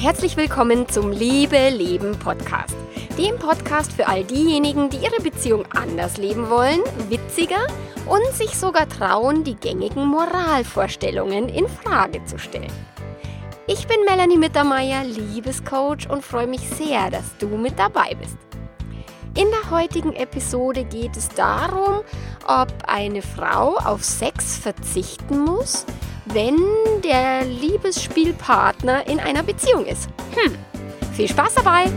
herzlich willkommen zum Liebe Leben Podcast. Dem Podcast für all diejenigen, die ihre Beziehung anders leben wollen, witziger und sich sogar trauen, die gängigen Moralvorstellungen in Frage zu stellen. Ich bin Melanie Mittermeier, Liebescoach und freue mich sehr, dass du mit dabei bist. In der heutigen Episode geht es darum, ob eine Frau auf Sex verzichten muss, wenn der Liebesspielpartner in einer Beziehung ist. Hm, viel Spaß dabei!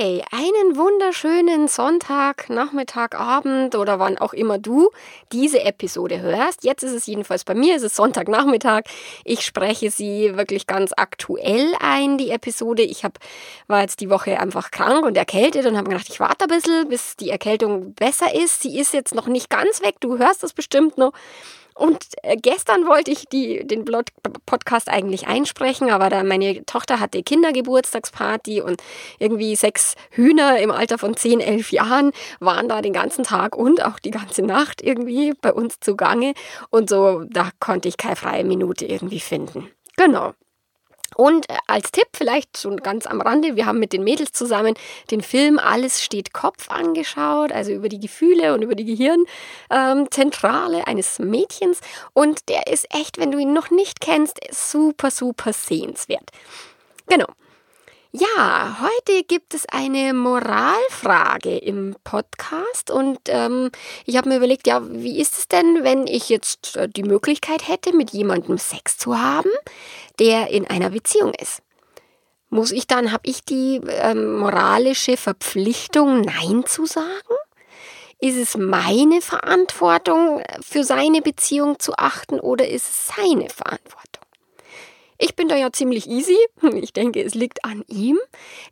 Okay, einen wunderschönen Sonntag, Nachmittag, Abend oder wann auch immer du diese Episode hörst. Jetzt ist es jedenfalls bei mir, es ist Sonntagnachmittag. Ich spreche sie wirklich ganz aktuell ein, die Episode. Ich hab, war jetzt die Woche einfach krank und erkältet und habe gedacht, ich warte ein bisschen, bis die Erkältung besser ist. Sie ist jetzt noch nicht ganz weg, du hörst das bestimmt noch. Und äh, gestern wollte ich die, den Podcast eigentlich einsprechen, aber da meine Tochter hatte Kindergeburtstagsparty und irgendwie sechs Hühner im Alter von 10, 11 Jahren waren da den ganzen Tag und auch die ganze Nacht irgendwie bei uns zugange. Und so, da konnte ich keine freie Minute irgendwie finden. Genau. Und äh, als Tipp vielleicht so ganz am Rande, wir haben mit den Mädels zusammen den Film Alles steht Kopf angeschaut, also über die Gefühle und über die Gehirnzentrale ähm, eines Mädchens. Und der ist echt, wenn du ihn noch nicht kennst, super, super sehenswert. Genau. Ja, heute gibt es eine Moralfrage im Podcast und ähm, ich habe mir überlegt, ja, wie ist es denn, wenn ich jetzt äh, die Möglichkeit hätte, mit jemandem Sex zu haben, der in einer Beziehung ist? Muss ich dann, habe ich die ähm, moralische Verpflichtung, Nein zu sagen? Ist es meine Verantwortung, für seine Beziehung zu achten oder ist es seine Verantwortung? Ich bin da ja ziemlich easy. Ich denke, es liegt an ihm.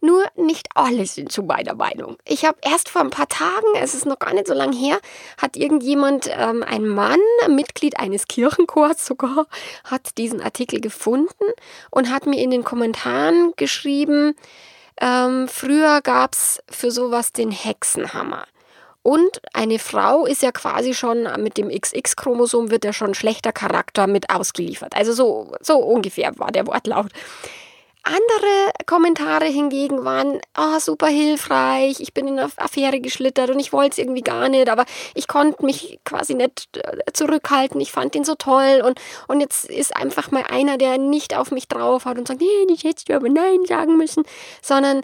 Nur nicht alle sind zu meiner Meinung. Ich habe erst vor ein paar Tagen, es ist noch gar nicht so lange her, hat irgendjemand, ähm, ein Mann, Mitglied eines Kirchenchors sogar, hat diesen Artikel gefunden und hat mir in den Kommentaren geschrieben, ähm, früher gab es für sowas den Hexenhammer. Und eine Frau ist ja quasi schon mit dem XX-Chromosom wird ja schon schlechter Charakter mit ausgeliefert. Also so, so ungefähr war der Wortlaut. Andere Kommentare hingegen waren oh, super hilfreich, ich bin in eine Affäre geschlittert und ich wollte es irgendwie gar nicht, aber ich konnte mich quasi nicht äh, zurückhalten, ich fand ihn so toll und, und jetzt ist einfach mal einer, der nicht auf mich drauf hat und sagt, nee, nicht hättest du aber Nein sagen müssen, sondern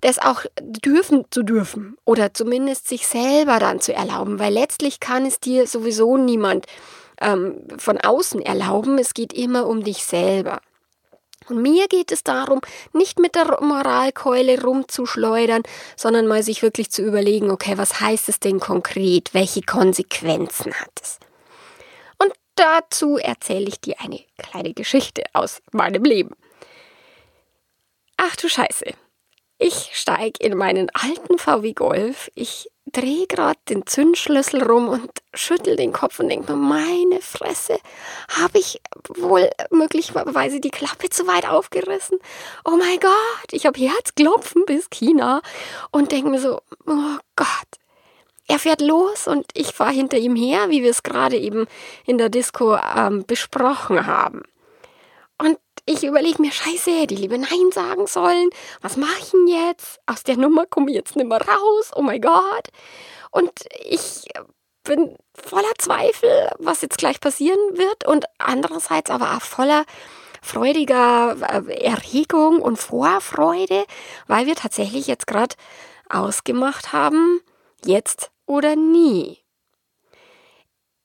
das auch dürfen zu dürfen oder zumindest sich selber dann zu erlauben, weil letztlich kann es dir sowieso niemand ähm, von außen erlauben. Es geht immer um dich selber. Und mir geht es darum, nicht mit der Moralkeule rumzuschleudern, sondern mal sich wirklich zu überlegen, okay, was heißt es denn konkret? Welche Konsequenzen hat es? Und dazu erzähle ich dir eine kleine Geschichte aus meinem Leben. Ach du Scheiße. Ich steige in meinen alten VW Golf. Ich drehe gerade den Zündschlüssel rum und schüttel den Kopf und denke mir, meine Fresse, habe ich wohl möglicherweise die Klappe zu weit aufgerissen? Oh mein Gott, ich habe Herzklopfen bis China und denke mir so, oh Gott. Er fährt los und ich fahre hinter ihm her, wie wir es gerade eben in der Disco ähm, besprochen haben. Ich überlege mir, scheiße, ich lieber Nein sagen sollen. Was mache ich denn jetzt? Aus der Nummer komme ich jetzt nicht mehr raus. Oh mein Gott. Und ich bin voller Zweifel, was jetzt gleich passieren wird. Und andererseits aber auch voller freudiger äh, Erregung und Vorfreude, weil wir tatsächlich jetzt gerade ausgemacht haben, jetzt oder nie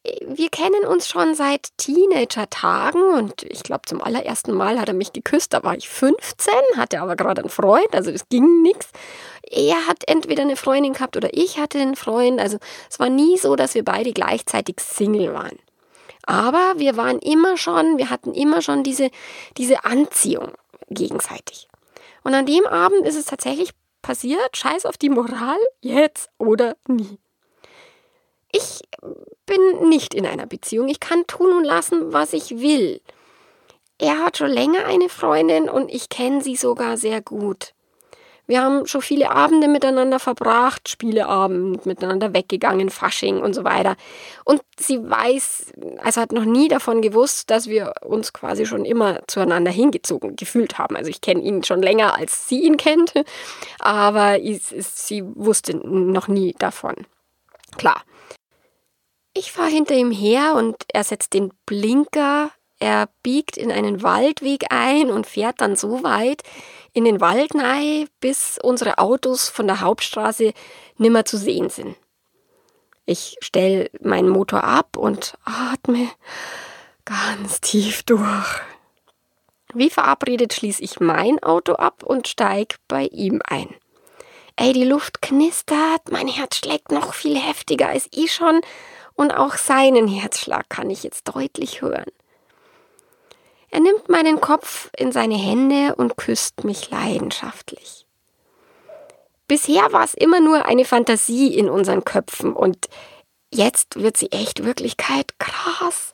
wir kennen uns schon seit Teenager-Tagen und ich glaube, zum allerersten Mal hat er mich geküsst. Da war ich 15, hatte aber gerade einen Freund, also es ging nichts. Er hat entweder eine Freundin gehabt oder ich hatte einen Freund. Also es war nie so, dass wir beide gleichzeitig Single waren. Aber wir waren immer schon, wir hatten immer schon diese, diese Anziehung gegenseitig. Und an dem Abend ist es tatsächlich passiert, scheiß auf die Moral, jetzt oder nie. Ich bin nicht in einer Beziehung. Ich kann tun und lassen, was ich will. Er hat schon länger eine Freundin und ich kenne sie sogar sehr gut. Wir haben schon viele Abende miteinander verbracht, Spieleabend, miteinander weggegangen, Fasching und so weiter. Und sie weiß, also hat noch nie davon gewusst, dass wir uns quasi schon immer zueinander hingezogen gefühlt haben. Also ich kenne ihn schon länger, als sie ihn kennt, aber sie wusste noch nie davon. Klar. Ich fahre hinter ihm her und er setzt den Blinker er biegt in einen Waldweg ein und fährt dann so weit in den Wald nahe, bis unsere Autos von der Hauptstraße nimmer zu sehen sind. Ich stelle meinen Motor ab und atme ganz tief durch. Wie verabredet schließe ich mein Auto ab und steige bei ihm ein. Ey, die Luft knistert, mein Herz schlägt noch viel heftiger als ich schon und auch seinen Herzschlag kann ich jetzt deutlich hören. Er nimmt meinen Kopf in seine Hände und küsst mich leidenschaftlich. Bisher war es immer nur eine Fantasie in unseren Köpfen und jetzt wird sie echt Wirklichkeit. Krass.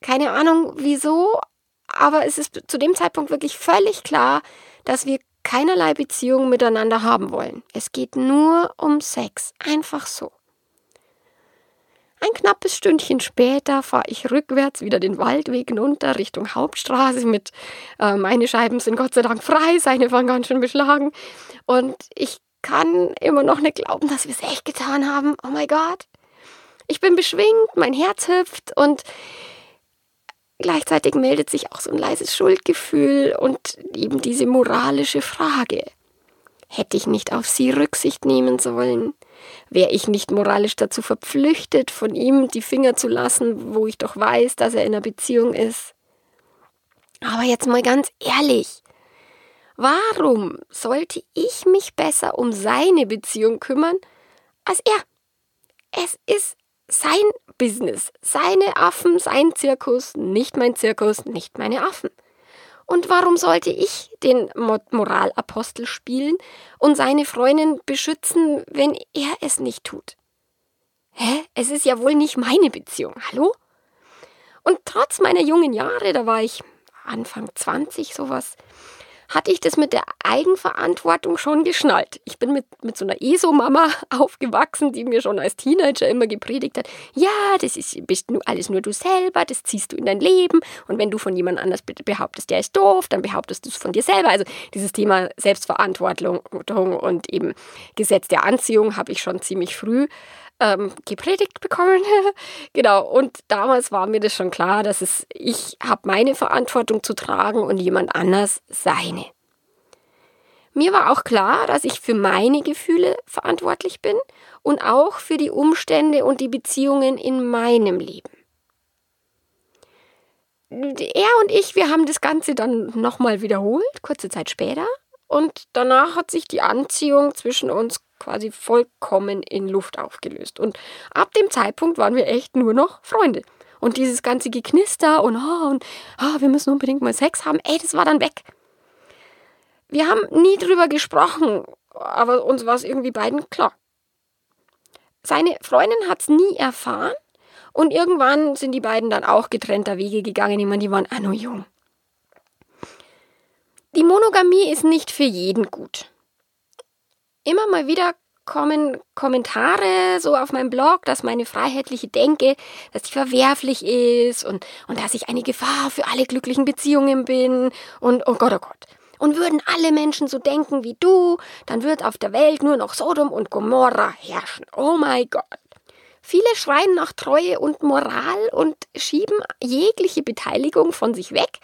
Keine Ahnung wieso, aber es ist zu dem Zeitpunkt wirklich völlig klar, dass wir keinerlei Beziehung miteinander haben wollen. Es geht nur um Sex. Einfach so. Ein knappes Stündchen später fahre ich rückwärts wieder den Waldweg runter Richtung Hauptstraße mit äh, meine Scheiben sind Gott sei Dank frei, seine waren ganz schön beschlagen und ich kann immer noch nicht glauben, dass wir es echt getan haben. Oh mein Gott. Ich bin beschwingt, mein Herz hüpft und gleichzeitig meldet sich auch so ein leises Schuldgefühl und eben diese moralische Frage. Hätte ich nicht auf sie Rücksicht nehmen sollen? Wäre ich nicht moralisch dazu verpflichtet, von ihm die Finger zu lassen, wo ich doch weiß, dass er in einer Beziehung ist? Aber jetzt mal ganz ehrlich, warum sollte ich mich besser um seine Beziehung kümmern als er? Es ist sein Business, seine Affen, sein Zirkus, nicht mein Zirkus, nicht meine Affen. Und warum sollte ich den Moralapostel spielen und seine Freundin beschützen, wenn er es nicht tut? Hä? Es ist ja wohl nicht meine Beziehung. Hallo? Und trotz meiner jungen Jahre, da war ich Anfang 20 sowas, hatte ich das mit der Eigenverantwortung schon geschnallt. Ich bin mit, mit so einer ESO-Mama aufgewachsen, die mir schon als Teenager immer gepredigt hat, ja, das ist, bist nur alles nur du selber, das ziehst du in dein Leben und wenn du von jemand anders behauptest, der ist doof, dann behauptest du es von dir selber. Also dieses Thema Selbstverantwortung und eben Gesetz der Anziehung habe ich schon ziemlich früh ähm, gepredigt bekommen. genau, und damals war mir das schon klar, dass es, ich habe meine Verantwortung zu tragen und jemand anders seine. Mir war auch klar, dass ich für meine Gefühle verantwortlich bin und auch für die Umstände und die Beziehungen in meinem Leben. Er und ich, wir haben das Ganze dann nochmal wiederholt, kurze Zeit später. Und danach hat sich die Anziehung zwischen uns quasi vollkommen in Luft aufgelöst. Und ab dem Zeitpunkt waren wir echt nur noch Freunde. Und dieses ganze Geknister und, oh, und oh, wir müssen unbedingt mal Sex haben, ey, das war dann weg. Wir haben nie drüber gesprochen, aber uns war es irgendwie beiden klar. Seine Freundin hat es nie erfahren und irgendwann sind die beiden dann auch getrennter Wege gegangen. Ich meine, die waren auch nur jung. Die Monogamie ist nicht für jeden gut immer mal wieder kommen Kommentare so auf meinem Blog, dass meine freiheitliche Denke, dass die verwerflich ist und, und dass ich eine Gefahr für alle glücklichen Beziehungen bin und oh Gott, oh Gott. Und würden alle Menschen so denken wie du, dann wird auf der Welt nur noch Sodom und Gomorra herrschen. Oh mein Gott. Viele schreien nach Treue und Moral und schieben jegliche Beteiligung von sich weg,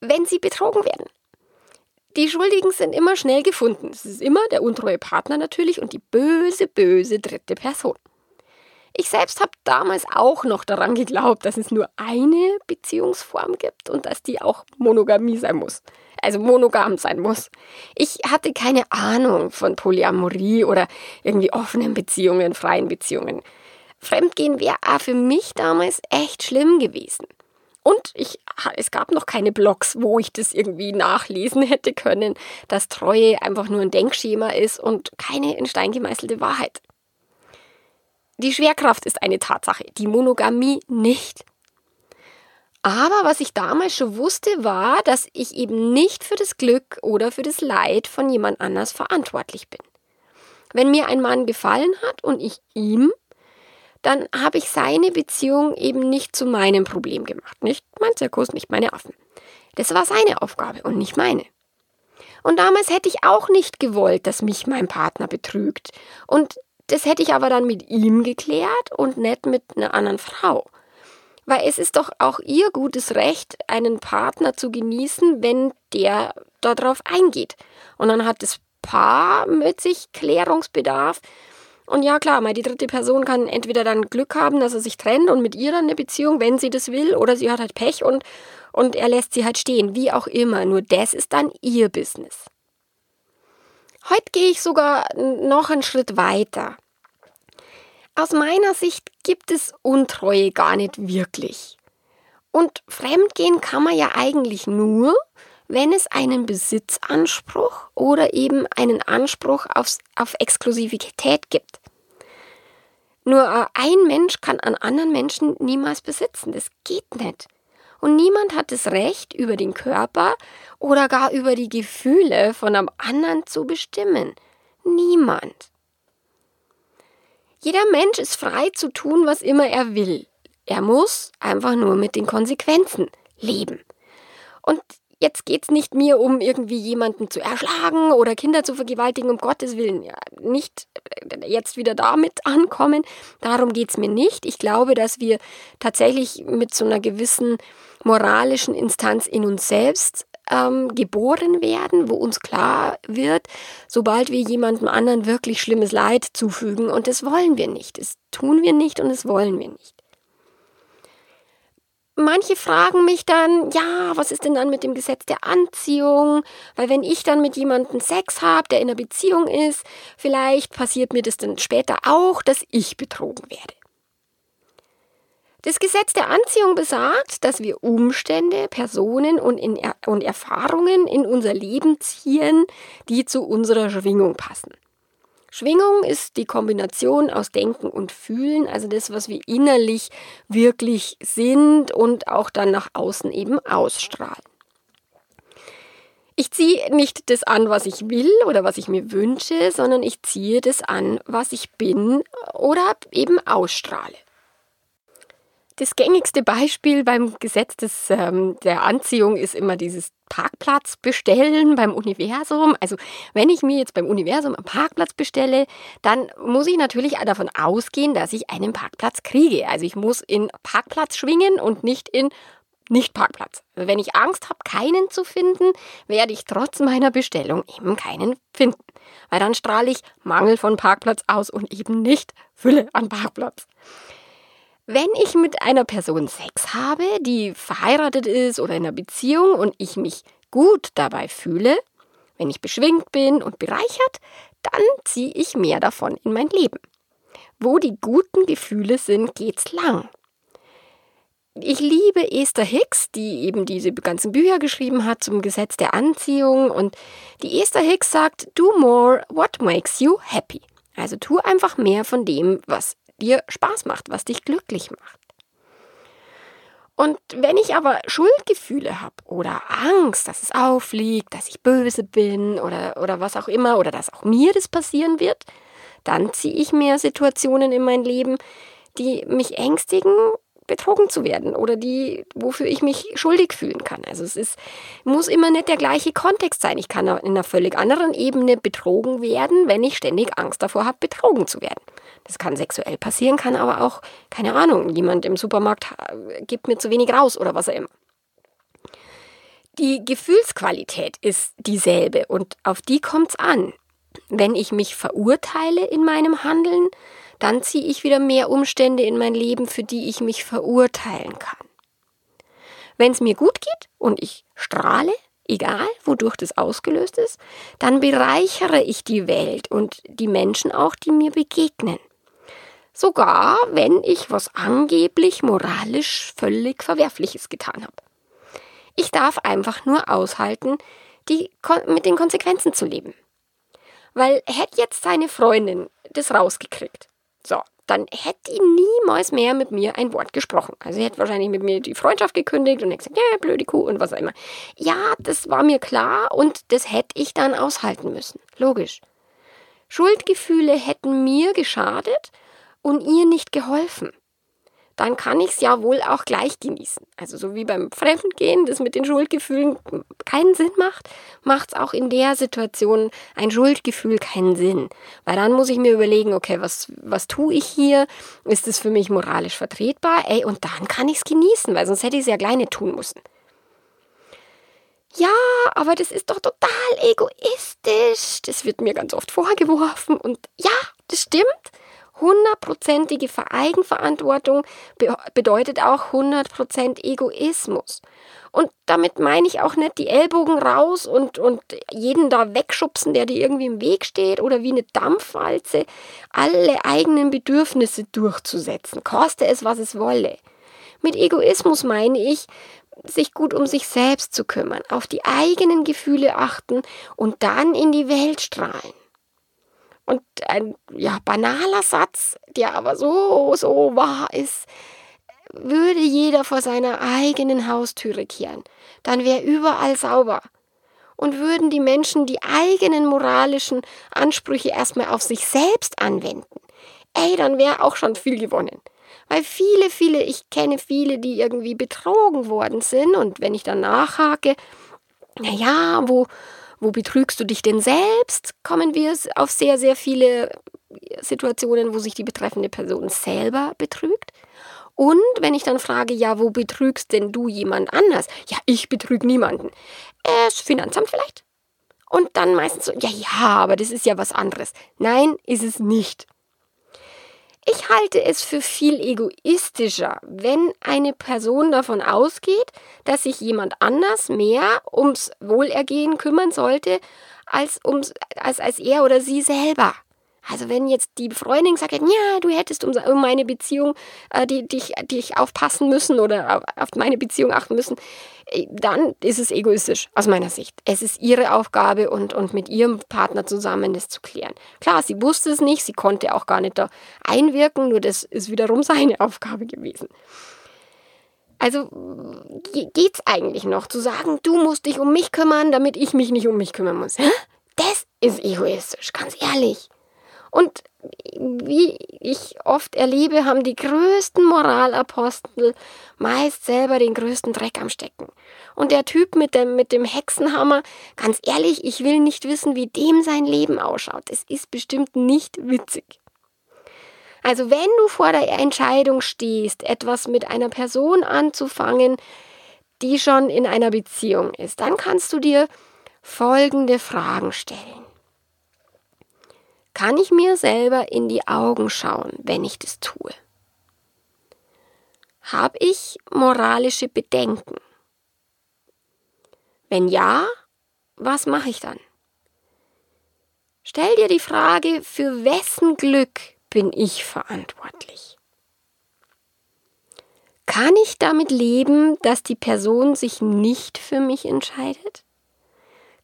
wenn sie betrogen werden. Die Schuldigen sind immer schnell gefunden. Es ist immer der untreue Partner natürlich und die böse, böse dritte Person. Ich selbst habe damals auch noch daran geglaubt, dass es nur eine Beziehungsform gibt und dass die auch Monogamie sein muss. Also monogam sein muss. Ich hatte keine Ahnung von Polyamorie oder irgendwie offenen Beziehungen, freien Beziehungen. Fremdgehen wäre für mich damals echt schlimm gewesen. Und ich, es gab noch keine Blogs, wo ich das irgendwie nachlesen hätte können, dass Treue einfach nur ein Denkschema ist und keine in Stein gemeißelte Wahrheit. Die Schwerkraft ist eine Tatsache, die Monogamie nicht. Aber was ich damals schon wusste, war, dass ich eben nicht für das Glück oder für das Leid von jemand anders verantwortlich bin. Wenn mir ein Mann gefallen hat und ich ihm, dann habe ich seine Beziehung eben nicht zu meinem Problem gemacht. Nicht mein Zirkus, nicht meine Affen. Das war seine Aufgabe und nicht meine. Und damals hätte ich auch nicht gewollt, dass mich mein Partner betrügt. Und das hätte ich aber dann mit ihm geklärt und nicht mit einer anderen Frau. Weil es ist doch auch ihr gutes Recht, einen Partner zu genießen, wenn der darauf eingeht. Und dann hat das Paar mit sich Klärungsbedarf. Und ja, klar, mal die dritte Person kann entweder dann Glück haben, dass er sich trennt und mit ihr dann eine Beziehung, wenn sie das will, oder sie hat halt Pech und, und er lässt sie halt stehen, wie auch immer. Nur das ist dann ihr Business. Heute gehe ich sogar noch einen Schritt weiter. Aus meiner Sicht gibt es Untreue gar nicht wirklich. Und Fremdgehen kann man ja eigentlich nur, wenn es einen Besitzanspruch oder eben einen Anspruch aufs, auf Exklusivität gibt. Nur äh, ein Mensch kann an anderen Menschen niemals besitzen. Das geht nicht. Und niemand hat das Recht, über den Körper oder gar über die Gefühle von einem anderen zu bestimmen. Niemand. Jeder Mensch ist frei zu tun, was immer er will. Er muss einfach nur mit den Konsequenzen leben. Und jetzt geht es nicht mir um irgendwie jemanden zu erschlagen oder Kinder zu vergewaltigen, um Gottes Willen. Ja, nicht äh, jetzt wieder damit ankommen. Darum geht es mir nicht. Ich glaube, dass wir tatsächlich mit so einer gewissen moralischen Instanz in uns selbst ähm, geboren werden, wo uns klar wird, sobald wir jemandem anderen wirklich schlimmes Leid zufügen. Und das wollen wir nicht. Das tun wir nicht und das wollen wir nicht. Manche fragen mich dann, ja, was ist denn dann mit dem Gesetz der Anziehung? Weil wenn ich dann mit jemandem Sex habe, der in einer Beziehung ist, vielleicht passiert mir das dann später auch, dass ich betrogen werde. Das Gesetz der Anziehung besagt, dass wir Umstände, Personen und, in, und Erfahrungen in unser Leben ziehen, die zu unserer Schwingung passen. Schwingung ist die Kombination aus Denken und Fühlen, also das, was wir innerlich wirklich sind und auch dann nach außen eben ausstrahlen. Ich ziehe nicht das an, was ich will oder was ich mir wünsche, sondern ich ziehe das an, was ich bin oder eben ausstrahle. Das gängigste Beispiel beim Gesetz des, ähm, der Anziehung ist immer dieses Parkplatz bestellen beim Universum. Also wenn ich mir jetzt beim Universum einen Parkplatz bestelle, dann muss ich natürlich davon ausgehen, dass ich einen Parkplatz kriege. Also ich muss in Parkplatz schwingen und nicht in nicht-Parkplatz. Also wenn ich Angst habe, keinen zu finden, werde ich trotz meiner Bestellung eben keinen finden. Weil dann strahle ich Mangel von Parkplatz aus und eben nicht Fülle an Parkplatz. Wenn ich mit einer Person Sex habe, die verheiratet ist oder in einer Beziehung und ich mich gut dabei fühle, wenn ich beschwingt bin und bereichert, dann ziehe ich mehr davon in mein Leben. Wo die guten Gefühle sind, geht's lang. Ich liebe Esther Hicks, die eben diese ganzen Bücher geschrieben hat zum Gesetz der Anziehung. Und die Esther Hicks sagt, do more what makes you happy. Also tu einfach mehr von dem, was dir Spaß macht, was dich glücklich macht. Und wenn ich aber Schuldgefühle habe oder Angst, dass es auffliegt, dass ich böse bin oder, oder was auch immer, oder dass auch mir das passieren wird, dann ziehe ich mir Situationen in mein Leben, die mich ängstigen betrogen zu werden oder die, wofür ich mich schuldig fühlen kann. Also es ist, muss immer nicht der gleiche Kontext sein. Ich kann in einer völlig anderen Ebene betrogen werden, wenn ich ständig Angst davor habe, betrogen zu werden. Das kann sexuell passieren, kann aber auch, keine Ahnung, jemand im Supermarkt äh, gibt mir zu wenig raus oder was auch immer. Die Gefühlsqualität ist dieselbe und auf die kommt es an. Wenn ich mich verurteile in meinem Handeln, dann ziehe ich wieder mehr Umstände in mein Leben, für die ich mich verurteilen kann. Wenn es mir gut geht und ich strahle, egal wodurch das ausgelöst ist, dann bereichere ich die Welt und die Menschen auch, die mir begegnen. Sogar wenn ich was angeblich moralisch völlig Verwerfliches getan habe. Ich darf einfach nur aushalten, die, mit den Konsequenzen zu leben. Weil hätte jetzt seine Freundin das rausgekriegt, So, dann hätte die niemals mehr mit mir ein Wort gesprochen. Also sie hätte wahrscheinlich mit mir die Freundschaft gekündigt und gesagt, ja, blöde Kuh und was auch immer. Ja, das war mir klar und das hätte ich dann aushalten müssen. Logisch. Schuldgefühle hätten mir geschadet und ihr nicht geholfen dann kann ich es ja wohl auch gleich genießen. Also so wie beim Fremdgehen, das mit den Schuldgefühlen keinen Sinn macht, macht es auch in der Situation ein Schuldgefühl keinen Sinn. Weil dann muss ich mir überlegen, okay, was, was tue ich hier? Ist es für mich moralisch vertretbar? Ey, und dann kann ich es genießen, weil sonst hätte ich es ja nicht tun müssen. Ja, aber das ist doch total egoistisch. Das wird mir ganz oft vorgeworfen. Und ja, das stimmt. Hundertprozentige Eigenverantwortung bedeutet auch 100% Egoismus. Und damit meine ich auch nicht die Ellbogen raus und, und jeden da wegschubsen, der dir irgendwie im Weg steht oder wie eine Dampfwalze alle eigenen Bedürfnisse durchzusetzen, koste es, was es wolle. Mit Egoismus meine ich, sich gut um sich selbst zu kümmern, auf die eigenen Gefühle achten und dann in die Welt strahlen. Und ein ja, banaler Satz, der aber so, so wahr ist, würde jeder vor seiner eigenen Haustüre kehren, dann wäre überall sauber. Und würden die Menschen die eigenen moralischen Ansprüche erstmal auf sich selbst anwenden, ey, dann wäre auch schon viel gewonnen. Weil viele, viele, ich kenne viele, die irgendwie betrogen worden sind und wenn ich dann nachhake, naja, wo, wo betrügst du dich denn selbst? Kommen wir auf sehr, sehr viele Situationen, wo sich die betreffende Person selber betrügt. Und wenn ich dann frage, ja, wo betrügst denn du jemand anders? Ja, ich betrüge niemanden. Äh, Finanzamt vielleicht? Und dann meistens so, ja, ja, aber das ist ja was anderes. Nein, ist es nicht. Ich halte es für viel egoistischer, wenn eine Person davon ausgeht, dass sich jemand anders mehr ums Wohlergehen kümmern sollte, als, ums, als, als er oder sie selber. Also wenn jetzt die Freundin sagt, ja, du hättest um, meine Beziehung, äh, die, dich, dich aufpassen müssen oder auf meine Beziehung achten müssen, äh, dann ist es egoistisch aus meiner Sicht. Es ist ihre Aufgabe und, und mit ihrem Partner zusammen das zu klären. Klar, sie wusste es nicht, sie konnte auch gar nicht da einwirken, nur das ist wiederum seine Aufgabe gewesen. Also geht's eigentlich noch zu sagen, du musst dich um mich kümmern, damit ich mich nicht um mich kümmern muss? Das ist egoistisch, ganz ehrlich. Und wie ich oft erlebe, haben die größten Moralapostel meist selber den größten Dreck am Stecken. Und der Typ mit dem, mit dem Hexenhammer, ganz ehrlich, ich will nicht wissen, wie dem sein Leben ausschaut. Es ist bestimmt nicht witzig. Also wenn du vor der Entscheidung stehst, etwas mit einer Person anzufangen, die schon in einer Beziehung ist, dann kannst du dir folgende Fragen stellen. Kann ich mir selber in die Augen schauen, wenn ich das tue? Habe ich moralische Bedenken? Wenn ja, was mache ich dann? Stell dir die Frage, für wessen Glück bin ich verantwortlich? Kann ich damit leben, dass die Person sich nicht für mich entscheidet?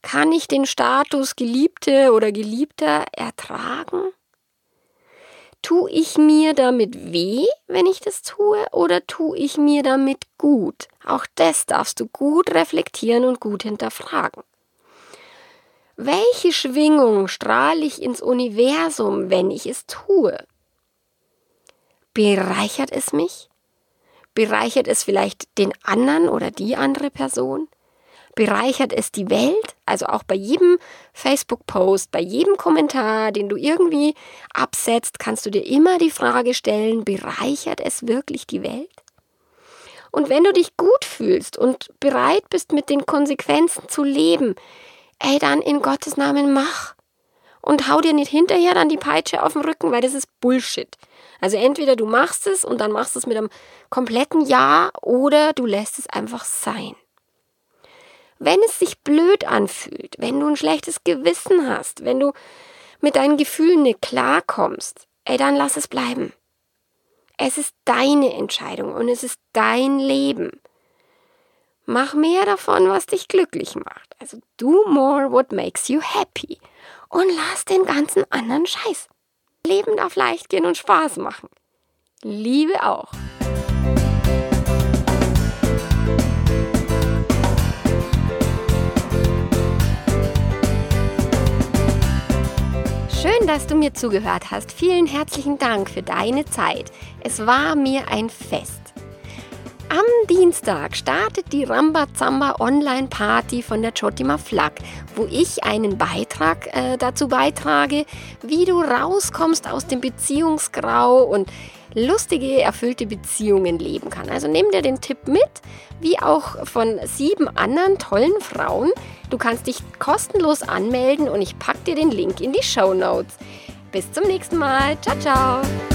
Kann ich den Status Geliebte oder Geliebter ertragen? Tu ich mir damit weh, wenn ich das tue, oder tu ich mir damit gut? Auch das darfst du gut reflektieren und gut hinterfragen. Welche Schwingung strahle ich ins Universum, wenn ich es tue? Bereichert es mich? Bereichert es vielleicht den anderen oder die andere Person? Bereichert es die Welt. Also auch bei jedem Facebook-Post, bei jedem Kommentar, den du irgendwie absetzt, kannst du dir immer die Frage stellen, bereichert es wirklich die Welt? Und wenn du dich gut fühlst und bereit bist, mit den Konsequenzen zu leben, ey, dann in Gottes Namen mach. Und hau dir nicht hinterher dann die Peitsche auf den Rücken, weil das ist Bullshit. Also entweder du machst es und dann machst du es mit einem kompletten Ja oder du lässt es einfach sein. Wenn es sich blöd anfühlt, wenn du ein schlechtes Gewissen hast, wenn du mit deinen Gefühlen nicht klarkommst, ey, dann lass es bleiben. Es ist deine Entscheidung und es ist dein Leben. Mach mehr davon, was dich glücklich macht. Also do more what makes you happy. Und lass den ganzen anderen Scheiß. Leben darf leicht gehen und Spaß machen. Liebe auch. Schön, dass du mir zugehört hast. Vielen herzlichen Dank für deine Zeit. Es war mir ein Fest. Am Dienstag startet die Rambazamba Online Party von der Chotima Flak, wo ich einen Beitrag äh, dazu beitrage, wie du rauskommst aus dem Beziehungsgrau und lustige, erfüllte Beziehungen leben kann. Also nimm dir den Tipp mit, wie auch von sieben anderen tollen Frauen. Du kannst dich kostenlos anmelden und ich packe dir den Link in die Show Notes. Bis zum nächsten Mal. Ciao, ciao.